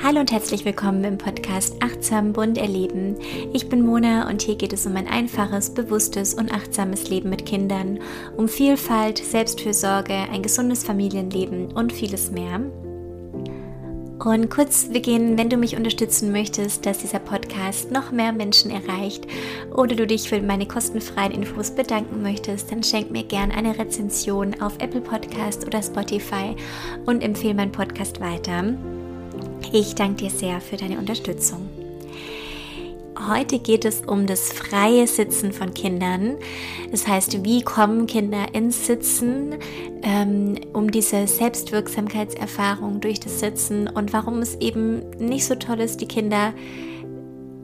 Hallo und herzlich willkommen im Podcast Achtsam Bunt Erleben. Ich bin Mona und hier geht es um ein einfaches, bewusstes und achtsames Leben mit Kindern, um Vielfalt, Selbstfürsorge, ein gesundes Familienleben und vieles mehr. Und kurz beginnen, wenn du mich unterstützen möchtest, dass dieser Podcast noch mehr Menschen erreicht oder du dich für meine kostenfreien Infos bedanken möchtest, dann schenk mir gern eine Rezension auf Apple Podcast oder Spotify und empfehle meinen Podcast weiter. Ich danke dir sehr für deine Unterstützung. Heute geht es um das freie Sitzen von Kindern. Das heißt, wie kommen Kinder ins Sitzen, ähm, um diese Selbstwirksamkeitserfahrung durch das Sitzen und warum es eben nicht so toll ist, die Kinder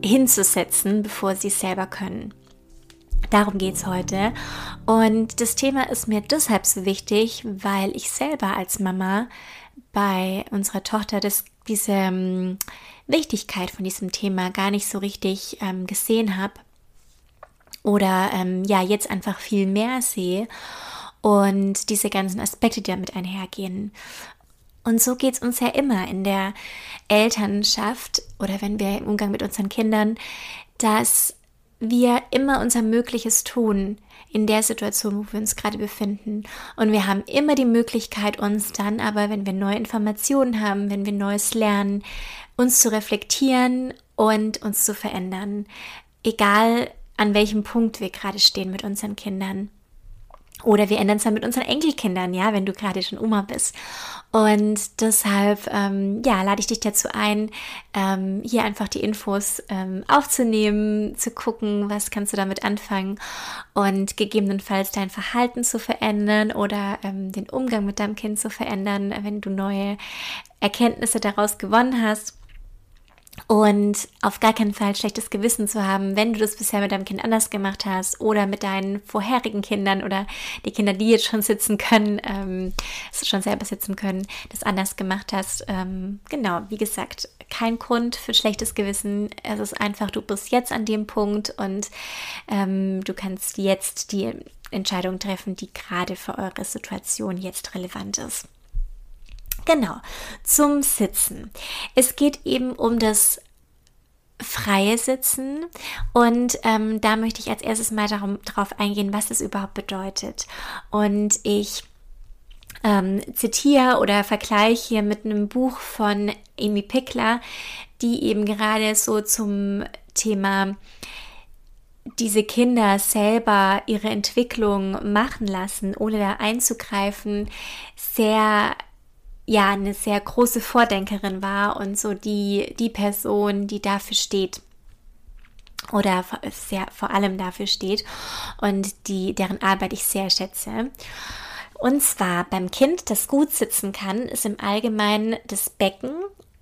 hinzusetzen, bevor sie es selber können. Darum geht es heute. Und das Thema ist mir deshalb so wichtig, weil ich selber als Mama bei unserer Tochter das, diese ähm, Wichtigkeit von diesem Thema gar nicht so richtig ähm, gesehen habe oder ähm, ja jetzt einfach viel mehr sehe und diese ganzen Aspekte, die damit einhergehen. Und so geht es uns ja immer in der Elternschaft oder wenn wir im Umgang mit unseren Kindern, dass wir immer unser Mögliches tun in der Situation, wo wir uns gerade befinden. Und wir haben immer die Möglichkeit, uns dann aber, wenn wir neue Informationen haben, wenn wir Neues lernen, uns zu reflektieren und uns zu verändern. Egal an welchem Punkt wir gerade stehen mit unseren Kindern. Oder wir ändern es dann mit unseren Enkelkindern, ja, wenn du gerade schon Oma bist. Und deshalb, ähm, ja, lade ich dich dazu ein, ähm, hier einfach die Infos ähm, aufzunehmen, zu gucken, was kannst du damit anfangen und gegebenenfalls dein Verhalten zu verändern oder ähm, den Umgang mit deinem Kind zu verändern, wenn du neue Erkenntnisse daraus gewonnen hast und auf gar keinen Fall schlechtes Gewissen zu haben, wenn du das bisher mit deinem Kind anders gemacht hast oder mit deinen vorherigen Kindern oder die Kinder, die jetzt schon sitzen können, ähm, schon selber sitzen können, das anders gemacht hast. Ähm, genau, wie gesagt, kein Grund für schlechtes Gewissen. Es ist einfach, du bist jetzt an dem Punkt und ähm, du kannst jetzt die Entscheidung treffen, die gerade für eure Situation jetzt relevant ist. Genau, zum Sitzen. Es geht eben um das freie Sitzen und ähm, da möchte ich als erstes mal darum, darauf eingehen, was das überhaupt bedeutet. Und ich ähm, zitiere oder vergleiche hier mit einem Buch von Amy Pickler, die eben gerade so zum Thema diese Kinder selber ihre Entwicklung machen lassen, ohne da einzugreifen, sehr ja eine sehr große Vordenkerin war und so die, die Person, die dafür steht oder sehr, vor allem dafür steht und die, deren Arbeit ich sehr schätze. Und zwar beim Kind, das gut sitzen kann, ist im Allgemeinen das Becken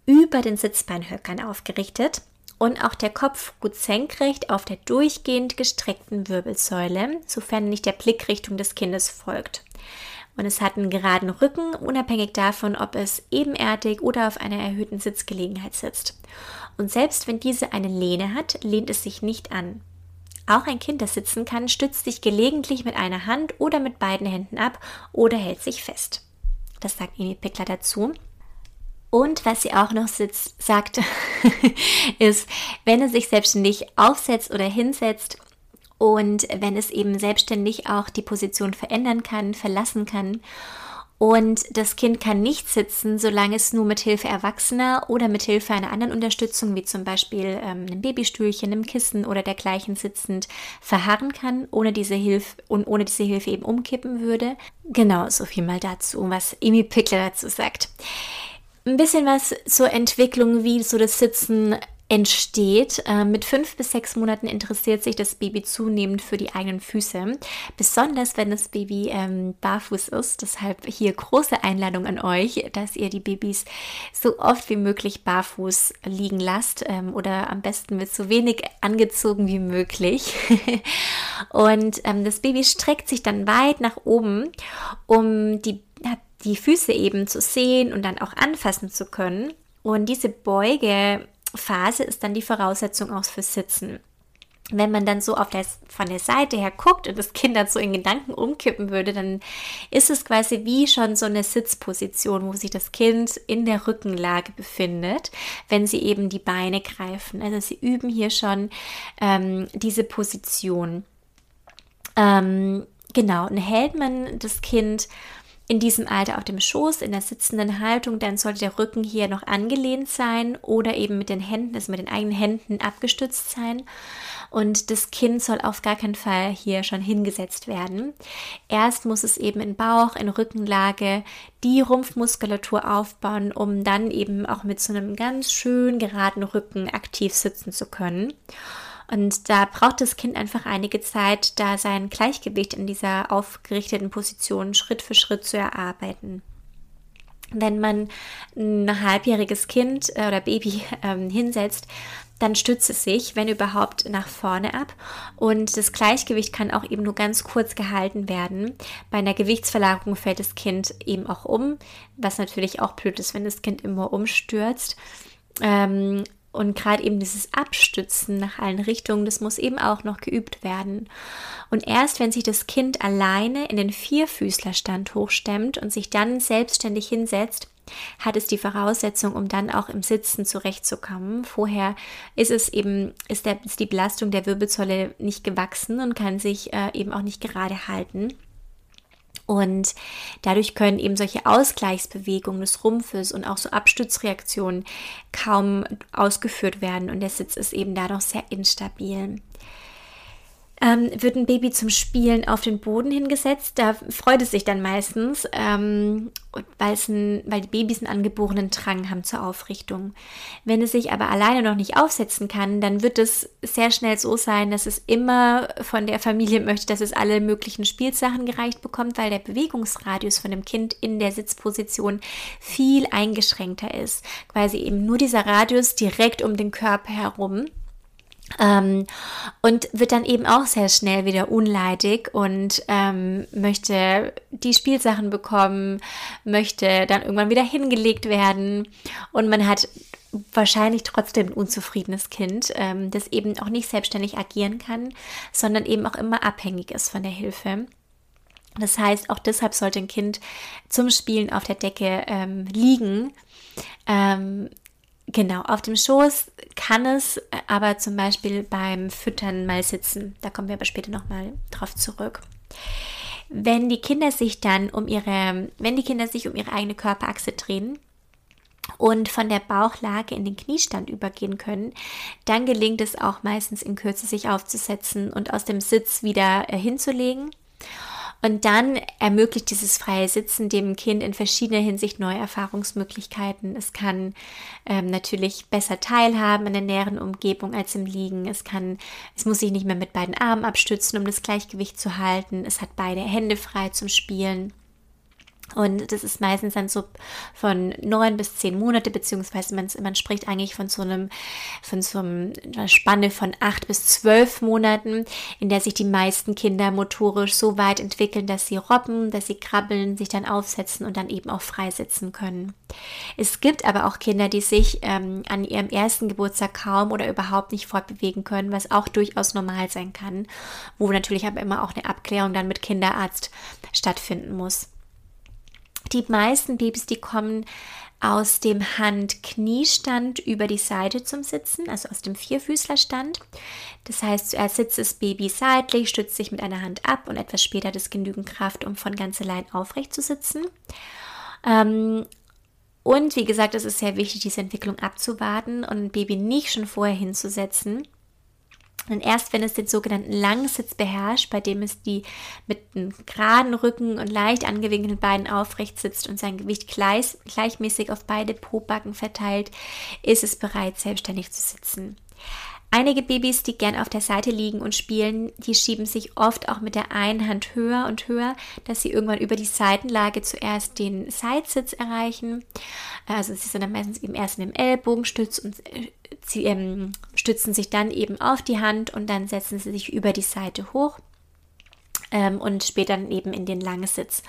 über den Sitzbeinhöckern aufgerichtet und auch der Kopf gut senkrecht auf der durchgehend gestreckten Wirbelsäule, sofern nicht der Blickrichtung des Kindes folgt und es hat einen geraden Rücken, unabhängig davon, ob es ebenerdig oder auf einer erhöhten Sitzgelegenheit sitzt. Und selbst wenn diese eine Lehne hat, lehnt es sich nicht an. Auch ein Kind, das sitzen kann, stützt sich gelegentlich mit einer Hand oder mit beiden Händen ab oder hält sich fest. Das sagt Amy Pickler dazu. Und was sie auch noch sitzt, sagt, ist, wenn es sich selbstständig aufsetzt oder hinsetzt, und wenn es eben selbstständig auch die Position verändern kann, verlassen kann. Und das Kind kann nicht sitzen, solange es nur mit Hilfe Erwachsener oder mit Hilfe einer anderen Unterstützung, wie zum Beispiel ähm, einem Babystühlchen, einem Kissen oder dergleichen sitzend, verharren kann, ohne diese Hilfe und ohne diese Hilfe eben umkippen würde. Genau, so viel mal dazu, was Amy Pickler dazu sagt. Ein bisschen was zur Entwicklung, wie so das Sitzen entsteht. Äh, mit fünf bis sechs Monaten interessiert sich das Baby zunehmend für die eigenen Füße, besonders wenn das Baby ähm, barfuß ist. Deshalb hier große Einladung an euch, dass ihr die Babys so oft wie möglich barfuß liegen lasst ähm, oder am besten mit so wenig angezogen wie möglich. Und ähm, das Baby streckt sich dann weit nach oben, um die, die Füße eben zu sehen und dann auch anfassen zu können. Und diese Beuge Phase ist dann die Voraussetzung auch fürs Sitzen. wenn man dann so auf der, von der Seite her guckt und das Kind dann so in Gedanken umkippen würde, dann ist es quasi wie schon so eine Sitzposition, wo sich das Kind in der Rückenlage befindet, wenn sie eben die Beine greifen. Also sie üben hier schon ähm, diese Position. Ähm, genau, und hält man das Kind in diesem Alter auf dem Schoß, in der sitzenden Haltung, dann sollte der Rücken hier noch angelehnt sein oder eben mit den Händen, also mit den eigenen Händen abgestützt sein. Und das Kind soll auf gar keinen Fall hier schon hingesetzt werden. Erst muss es eben in Bauch, in Rückenlage die Rumpfmuskulatur aufbauen, um dann eben auch mit so einem ganz schön geraden Rücken aktiv sitzen zu können. Und da braucht das Kind einfach einige Zeit, da sein Gleichgewicht in dieser aufgerichteten Position Schritt für Schritt zu erarbeiten. Wenn man ein halbjähriges Kind äh, oder Baby ähm, hinsetzt, dann stützt es sich, wenn überhaupt, nach vorne ab. Und das Gleichgewicht kann auch eben nur ganz kurz gehalten werden. Bei einer Gewichtsverlagerung fällt das Kind eben auch um, was natürlich auch blöd ist, wenn das Kind immer umstürzt. Ähm, und gerade eben dieses Abstützen nach allen Richtungen, das muss eben auch noch geübt werden. Und erst wenn sich das Kind alleine in den Vierfüßlerstand hochstemmt und sich dann selbstständig hinsetzt, hat es die Voraussetzung, um dann auch im Sitzen zurechtzukommen. Vorher ist es eben, ist, der, ist die Belastung der Wirbelsäule nicht gewachsen und kann sich äh, eben auch nicht gerade halten. Und dadurch können eben solche Ausgleichsbewegungen des Rumpfes und auch so Abstützreaktionen kaum ausgeführt werden. Und der Sitz ist eben dadurch sehr instabil ähm, wird ein Baby zum Spielen auf den Boden hingesetzt. Da freut es sich dann meistens, ähm, ein, weil die Babys einen angeborenen Drang haben zur Aufrichtung. Wenn es sich aber alleine noch nicht aufsetzen kann, dann wird es sehr schnell so sein, dass es immer von der Familie möchte, dass es alle möglichen Spielsachen gereicht bekommt, weil der Bewegungsradius von dem Kind in der Sitzposition viel eingeschränkter ist. Quasi eben nur dieser Radius direkt um den Körper herum. Ähm, und wird dann eben auch sehr schnell wieder unleidig und ähm, möchte die Spielsachen bekommen, möchte dann irgendwann wieder hingelegt werden und man hat wahrscheinlich trotzdem ein unzufriedenes Kind, ähm, das eben auch nicht selbstständig agieren kann, sondern eben auch immer abhängig ist von der Hilfe. Das heißt, auch deshalb sollte ein Kind zum Spielen auf der Decke ähm, liegen. Ähm, Genau, auf dem Schoß kann es äh, aber zum Beispiel beim Füttern mal sitzen. Da kommen wir aber später nochmal drauf zurück. Wenn die Kinder sich dann um ihre, wenn die Kinder sich um ihre eigene Körperachse drehen und von der Bauchlage in den Kniestand übergehen können, dann gelingt es auch meistens in Kürze sich aufzusetzen und aus dem Sitz wieder äh, hinzulegen. Und dann ermöglicht dieses freie Sitzen dem Kind in verschiedener Hinsicht neue Erfahrungsmöglichkeiten. Es kann ähm, natürlich besser teilhaben in der näheren Umgebung als im Liegen. Es kann, es muss sich nicht mehr mit beiden Armen abstützen, um das Gleichgewicht zu halten. Es hat beide Hände frei zum Spielen. Und das ist meistens dann so von neun bis zehn Monate, beziehungsweise man, man spricht eigentlich von so einem, von so einer Spanne von acht bis zwölf Monaten, in der sich die meisten Kinder motorisch so weit entwickeln, dass sie robben, dass sie krabbeln, sich dann aufsetzen und dann eben auch freisetzen können. Es gibt aber auch Kinder, die sich ähm, an ihrem ersten Geburtstag kaum oder überhaupt nicht fortbewegen können, was auch durchaus normal sein kann, wo natürlich aber immer auch eine Abklärung dann mit Kinderarzt stattfinden muss. Die meisten Babys, die kommen aus dem Hand-Kniestand über die Seite zum Sitzen, also aus dem Vierfüßlerstand. Das heißt, zuerst sitzt das Baby seitlich, stützt sich mit einer Hand ab und etwas später hat es genügend Kraft, um von ganz allein aufrecht zu sitzen. Ähm, und wie gesagt, es ist sehr wichtig, diese Entwicklung abzuwarten und ein Baby nicht schon vorher hinzusetzen, und erst wenn es den sogenannten Langsitz beherrscht, bei dem es die mit einem geraden Rücken und leicht angewinkelten Beinen aufrecht sitzt und sein Gewicht gleich, gleichmäßig auf beide Pobacken verteilt, ist es bereit, selbstständig zu sitzen. Einige Babys, die gern auf der Seite liegen und spielen, die schieben sich oft auch mit der einen Hand höher und höher, dass sie irgendwann über die Seitenlage zuerst den Seitsitz erreichen. Also sie sind dann meistens eben erst in dem Ellbogenstütz und äh, sie ähm, stützen sich dann eben auf die Hand und dann setzen sie sich über die Seite hoch ähm, und später dann eben in den Langsitz.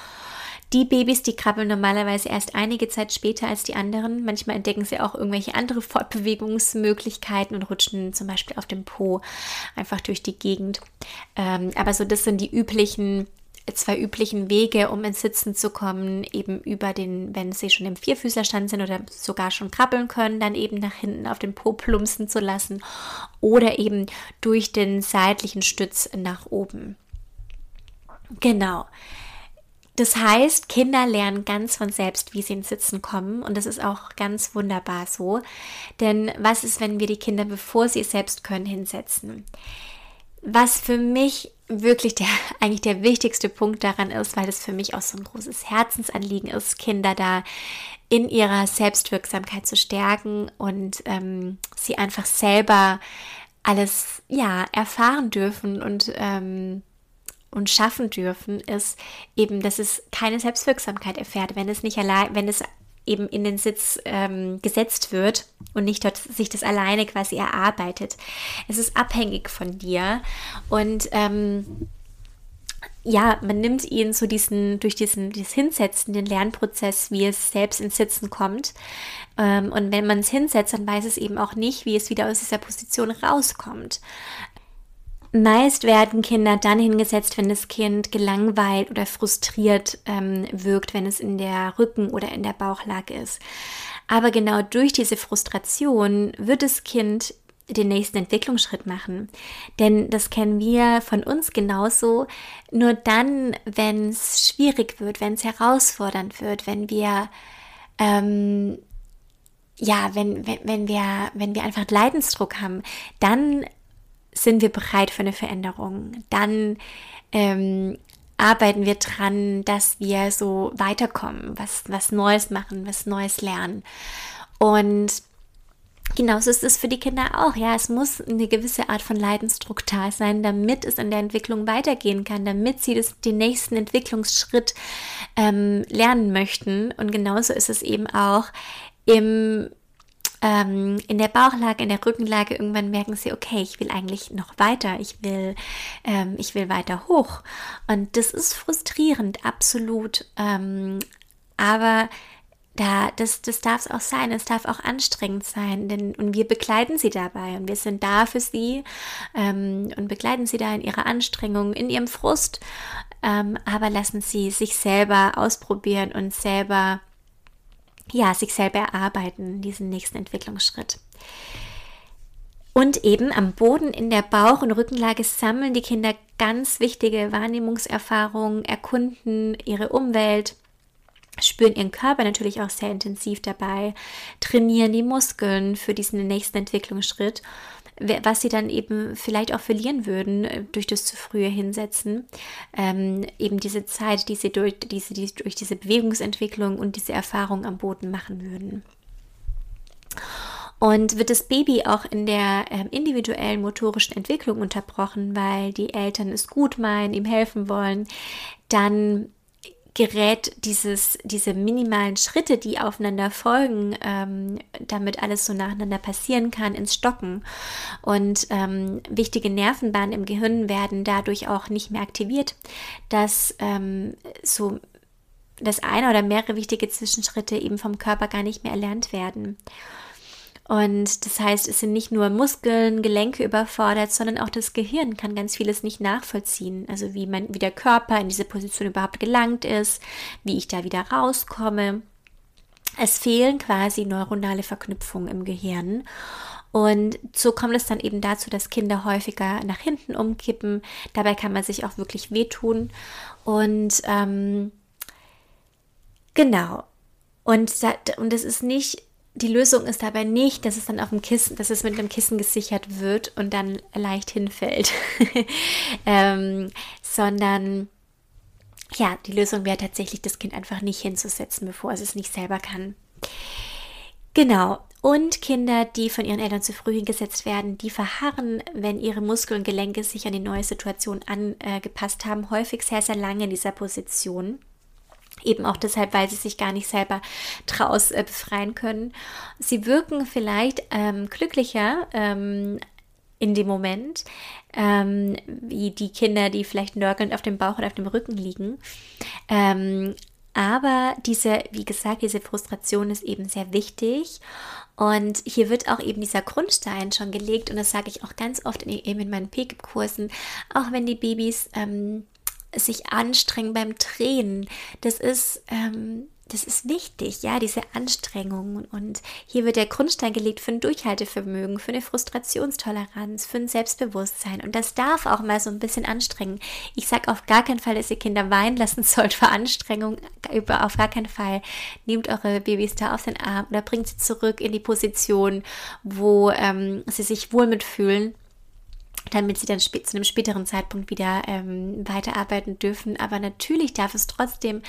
Die Babys, die krabbeln normalerweise erst einige Zeit später als die anderen. Manchmal entdecken sie auch irgendwelche andere Fortbewegungsmöglichkeiten und rutschen zum Beispiel auf dem Po einfach durch die Gegend. Ähm, aber so, das sind die üblichen zwei üblichen Wege, um ins Sitzen zu kommen, eben über den, wenn sie schon im Vierfüßlerstand sind oder sogar schon krabbeln können, dann eben nach hinten auf den Po plumpsen zu lassen oder eben durch den seitlichen Stütz nach oben. Genau. Das heißt, Kinder lernen ganz von selbst, wie sie ins Sitzen kommen. Und das ist auch ganz wunderbar so. Denn was ist, wenn wir die Kinder, bevor sie es selbst können, hinsetzen? Was für mich wirklich der, eigentlich der wichtigste Punkt daran ist, weil das für mich auch so ein großes Herzensanliegen ist, Kinder da in ihrer Selbstwirksamkeit zu stärken und ähm, sie einfach selber alles ja erfahren dürfen und ähm, und schaffen dürfen, ist eben, dass es keine Selbstwirksamkeit erfährt, wenn es nicht allein, wenn es eben in den Sitz ähm, gesetzt wird und nicht dort sich das alleine quasi erarbeitet. Es ist abhängig von dir und ähm, ja, man nimmt ihn so diesen, durch diesen, dieses Hinsetzen, den Lernprozess, wie es selbst ins Sitzen kommt. Ähm, und wenn man es hinsetzt, dann weiß es eben auch nicht, wie es wieder aus dieser Position rauskommt. Meist werden Kinder dann hingesetzt, wenn das Kind gelangweilt oder frustriert ähm, wirkt, wenn es in der Rücken- oder in der Bauchlage ist. Aber genau durch diese Frustration wird das Kind den nächsten Entwicklungsschritt machen. Denn das kennen wir von uns genauso. Nur dann, wenn es schwierig wird, wenn es herausfordernd wird, wenn wir ähm, ja, wenn, wenn, wenn wir, wenn wir einfach Leidensdruck haben, dann sind wir bereit für eine Veränderung. Dann ähm, arbeiten wir dran, dass wir so weiterkommen, was, was Neues machen, was Neues lernen. Und genauso ist es für die Kinder auch. Ja, es muss eine gewisse Art von Leidensdruck da sein, damit es in der Entwicklung weitergehen kann, damit sie das, den nächsten Entwicklungsschritt ähm, lernen möchten. Und genauso ist es eben auch im ähm, in der Bauchlage, in der Rückenlage irgendwann merken sie, okay, ich will eigentlich noch weiter, ich will, ähm, ich will weiter hoch. Und das ist frustrierend, absolut. Ähm, aber da, das, das darf es auch sein, es darf auch anstrengend sein, denn und wir begleiten sie dabei und wir sind da für sie ähm, und begleiten sie da in ihrer Anstrengung, in ihrem Frust, ähm, aber lassen sie sich selber ausprobieren und selber ja, sich selber erarbeiten, diesen nächsten Entwicklungsschritt. Und eben am Boden in der Bauch- und Rückenlage sammeln die Kinder ganz wichtige Wahrnehmungserfahrungen, erkunden ihre Umwelt, spüren ihren Körper natürlich auch sehr intensiv dabei, trainieren die Muskeln für diesen nächsten Entwicklungsschritt was sie dann eben vielleicht auch verlieren würden äh, durch das zu frühe Hinsetzen. Ähm, eben diese Zeit, die sie durch diese, die, durch diese Bewegungsentwicklung und diese Erfahrung am Boden machen würden. Und wird das Baby auch in der äh, individuellen motorischen Entwicklung unterbrochen, weil die Eltern es gut meinen, ihm helfen wollen, dann gerät dieses, diese minimalen Schritte, die aufeinander folgen, ähm, damit alles so nacheinander passieren kann, ins Stocken. Und ähm, wichtige Nervenbahnen im Gehirn werden dadurch auch nicht mehr aktiviert, dass ähm, so das eine oder mehrere wichtige Zwischenschritte eben vom Körper gar nicht mehr erlernt werden. Und das heißt, es sind nicht nur Muskeln, Gelenke überfordert, sondern auch das Gehirn kann ganz vieles nicht nachvollziehen. Also wie man, wie der Körper in diese Position überhaupt gelangt ist, wie ich da wieder rauskomme. Es fehlen quasi neuronale Verknüpfungen im Gehirn. Und so kommt es dann eben dazu, dass Kinder häufiger nach hinten umkippen. Dabei kann man sich auch wirklich wehtun. Und ähm, genau. Und, da, und es ist nicht die Lösung ist dabei nicht, dass es dann auf dem Kissen, dass es mit einem Kissen gesichert wird und dann leicht hinfällt, ähm, sondern ja, die Lösung wäre tatsächlich, das Kind einfach nicht hinzusetzen, bevor es es nicht selber kann. Genau. Und Kinder, die von ihren Eltern zu früh hingesetzt werden, die verharren, wenn ihre Muskeln und Gelenke sich an die neue Situation angepasst haben, häufig sehr, sehr lange in dieser Position. Eben auch deshalb, weil sie sich gar nicht selber draus äh, befreien können. Sie wirken vielleicht ähm, glücklicher ähm, in dem Moment, ähm, wie die Kinder, die vielleicht nörgelnd auf dem Bauch oder auf dem Rücken liegen. Ähm, Aber diese, wie gesagt, diese Frustration ist eben sehr wichtig. Und hier wird auch eben dieser Grundstein schon gelegt. Und das sage ich auch ganz oft in, eben in meinen PKIP-Kursen, auch wenn die Babys ähm, sich anstrengen beim Tränen. Das ist ähm, das ist wichtig, ja, diese Anstrengungen. Und hier wird der Grundstein gelegt für ein Durchhaltevermögen, für eine Frustrationstoleranz, für ein Selbstbewusstsein. Und das darf auch mal so ein bisschen anstrengen. Ich sage auf gar keinen Fall, dass ihr Kinder weinen lassen sollt für Anstrengung. Auf gar keinen Fall. Nehmt eure Babys da auf den Arm oder bringt sie zurück in die Position, wo ähm, sie sich wohl mitfühlen damit sie dann zu einem späteren Zeitpunkt wieder ähm, weiterarbeiten dürfen. Aber natürlich darf es trotzdem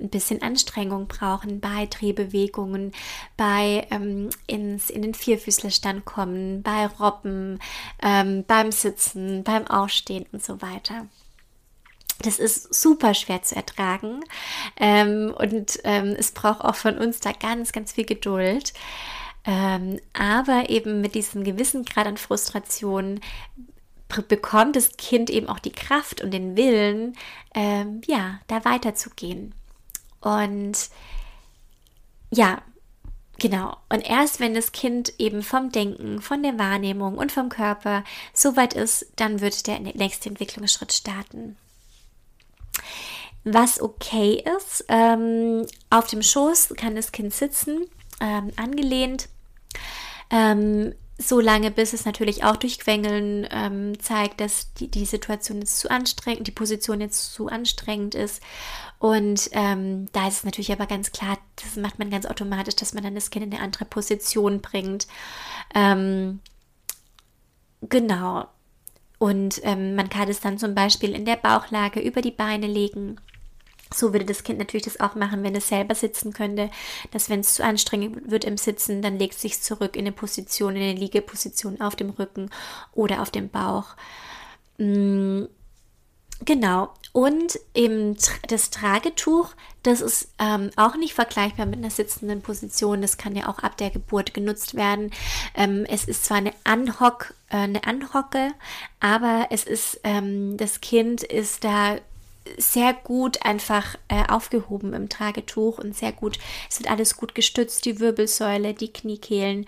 ein bisschen Anstrengung brauchen bei Drehbewegungen, bei ähm, ins, in den Vierfüßlerstand kommen, bei Robben, ähm, beim Sitzen, beim Aufstehen und so weiter. Das ist super schwer zu ertragen ähm, und ähm, es braucht auch von uns da ganz, ganz viel Geduld. Ähm, aber eben mit diesem gewissen Grad an Frustration bekommt das Kind eben auch die Kraft und den Willen, ähm, ja, da weiterzugehen. Und ja, genau. Und erst wenn das Kind eben vom Denken, von der Wahrnehmung und vom Körper so weit ist, dann wird der nächste Entwicklungsschritt starten. Was okay ist, ähm, auf dem Schoß kann das Kind sitzen, ähm, angelehnt. Ähm, so lange, bis es natürlich auch durch Quengeln ähm, zeigt, dass die, die Situation jetzt zu anstrengend, die Position jetzt zu anstrengend ist. Und ähm, da ist es natürlich aber ganz klar, das macht man ganz automatisch, dass man dann das Kind in eine andere Position bringt. Ähm, genau. Und ähm, man kann es dann zum Beispiel in der Bauchlage über die Beine legen so würde das Kind natürlich das auch machen, wenn es selber sitzen könnte, dass wenn es zu anstrengend wird im Sitzen, dann legt es sich zurück in eine Position, in eine Liegeposition auf dem Rücken oder auf dem Bauch. Mm, genau. Und eben das Tragetuch, das ist ähm, auch nicht vergleichbar mit einer sitzenden Position. Das kann ja auch ab der Geburt genutzt werden. Ähm, es ist zwar eine, Anhock, äh, eine Anhocke, aber es ist, ähm, das Kind ist da sehr gut einfach äh, aufgehoben im Tragetuch und sehr gut, es wird alles gut gestützt, die Wirbelsäule, die Kniekehlen.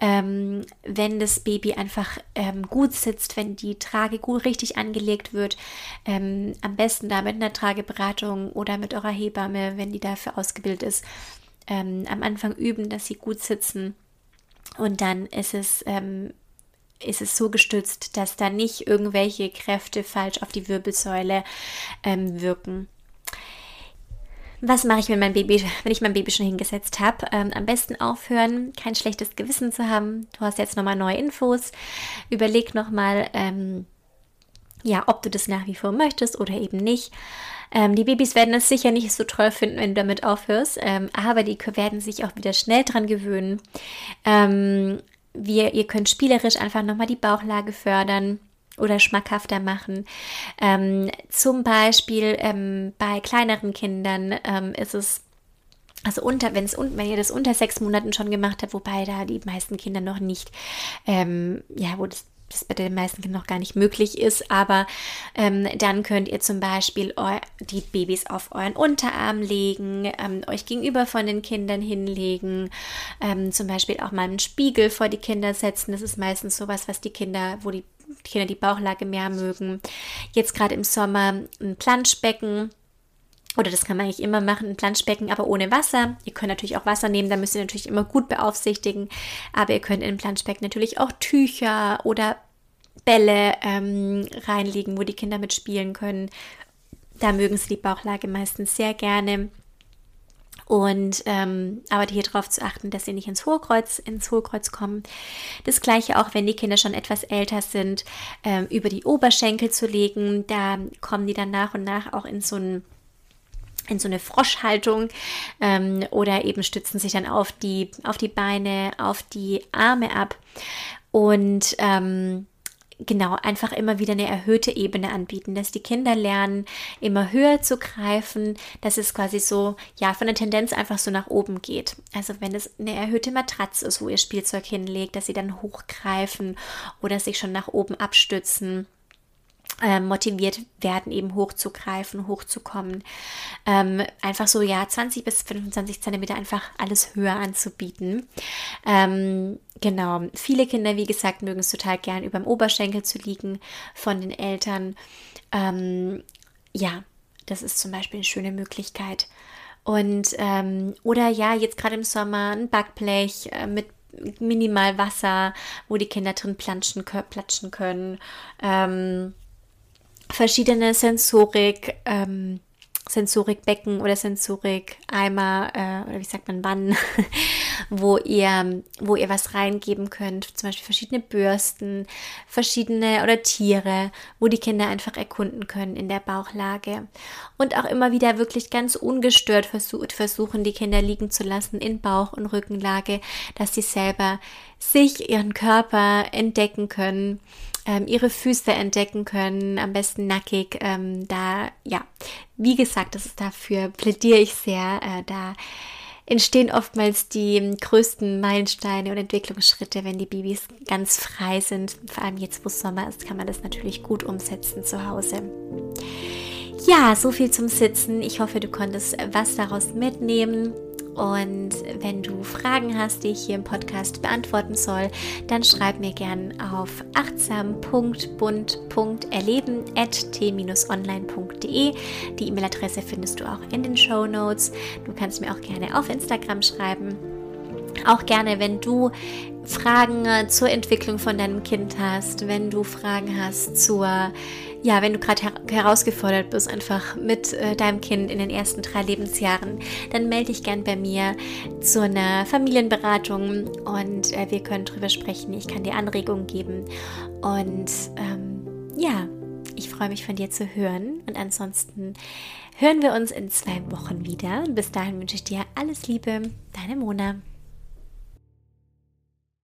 Ähm, wenn das Baby einfach ähm, gut sitzt, wenn die Trage gut richtig angelegt wird, ähm, am besten da mit einer Trageberatung oder mit eurer Hebamme, wenn die dafür ausgebildet ist, ähm, am Anfang üben, dass sie gut sitzen. Und dann ist es ähm, ist es so gestützt, dass da nicht irgendwelche Kräfte falsch auf die Wirbelsäule ähm, wirken. Was mache ich, wenn mein Baby, wenn ich mein Baby schon hingesetzt habe? Ähm, am besten aufhören, kein schlechtes Gewissen zu haben. Du hast jetzt nochmal neue Infos. Überleg nochmal, ähm, ja, ob du das nach wie vor möchtest oder eben nicht. Ähm, die Babys werden es sicher nicht so toll finden, wenn du damit aufhörst, ähm, aber die werden sich auch wieder schnell dran gewöhnen. Ähm, wir, ihr könnt spielerisch einfach nochmal die Bauchlage fördern oder schmackhafter machen. Ähm, zum Beispiel ähm, bei kleineren Kindern ähm, ist es also unter, wenn es wenn ihr das unter sechs Monaten schon gemacht habt, wobei da die meisten Kinder noch nicht, ähm, ja, wo das das bei den meisten Kindern noch gar nicht möglich ist, aber ähm, dann könnt ihr zum Beispiel die Babys auf euren Unterarm legen, ähm, euch gegenüber von den Kindern hinlegen, ähm, zum Beispiel auch mal einen Spiegel vor die Kinder setzen. Das ist meistens sowas, was die Kinder, wo die Kinder die Bauchlage mehr mögen. Jetzt gerade im Sommer ein Planschbecken. Oder das kann man eigentlich immer machen, ein Planschbecken, aber ohne Wasser. Ihr könnt natürlich auch Wasser nehmen, da müsst ihr natürlich immer gut beaufsichtigen. Aber ihr könnt in ein Planschbecken natürlich auch Tücher oder Bälle ähm, reinlegen, wo die Kinder mitspielen können. Da mögen sie die Bauchlage meistens sehr gerne. Und ähm, aber hier darauf zu achten, dass sie nicht ins Hohlkreuz, ins Hohlkreuz kommen. Das gleiche auch, wenn die Kinder schon etwas älter sind, ähm, über die Oberschenkel zu legen. Da kommen die dann nach und nach auch in so ein in so eine Froschhaltung ähm, oder eben stützen sich dann auf die, auf die Beine, auf die Arme ab und ähm, genau einfach immer wieder eine erhöhte Ebene anbieten, dass die Kinder lernen, immer höher zu greifen, dass es quasi so, ja, von der Tendenz einfach so nach oben geht. Also wenn es eine erhöhte Matratze ist, wo ihr Spielzeug hinlegt, dass sie dann hochgreifen oder sich schon nach oben abstützen motiviert werden, eben hochzugreifen, hochzukommen. Ähm, einfach so, ja, 20 bis 25 Zentimeter einfach alles höher anzubieten. Ähm, genau, viele Kinder, wie gesagt, mögen es total gern, über dem Oberschenkel zu liegen von den Eltern. Ähm, ja, das ist zum Beispiel eine schöne Möglichkeit. Und ähm, oder ja, jetzt gerade im Sommer ein Backblech äh, mit minimal Wasser, wo die Kinder drin planschen, platschen können. Ähm, verschiedene Sensorik, ähm, Sensorikbecken oder Sensorikeimer äh, oder wie sagt man Wannen, wo ihr, wo ihr was reingeben könnt, zum Beispiel verschiedene Bürsten, verschiedene oder Tiere, wo die Kinder einfach erkunden können in der Bauchlage. Und auch immer wieder wirklich ganz ungestört versucht, versuchen, die Kinder liegen zu lassen in Bauch- und Rückenlage, dass sie selber sich, ihren Körper entdecken können ähm, ihre Füße entdecken können, am besten nackig. Ähm, da, ja, wie gesagt, das ist dafür plädiere ich sehr. Äh, da entstehen oftmals die größten Meilensteine und Entwicklungsschritte, wenn die Babys ganz frei sind. Vor allem jetzt, wo Sommer ist, kann man das natürlich gut umsetzen zu Hause. Ja, so viel zum Sitzen. Ich hoffe, du konntest was daraus mitnehmen. Und wenn du Fragen hast, die ich hier im Podcast beantworten soll, dann schreib mir gern auf achtsam.bund.erleben.t-online.de. Die E-Mail-Adresse findest du auch in den Show Notes. Du kannst mir auch gerne auf Instagram schreiben. Auch gerne, wenn du Fragen zur Entwicklung von deinem Kind hast, wenn du Fragen hast zur, ja, wenn du gerade her herausgefordert bist, einfach mit äh, deinem Kind in den ersten drei Lebensjahren, dann melde dich gern bei mir zu einer Familienberatung und äh, wir können drüber sprechen. Ich kann dir Anregungen geben und ähm, ja, ich freue mich von dir zu hören und ansonsten hören wir uns in zwei Wochen wieder. Bis dahin wünsche ich dir alles Liebe, deine Mona.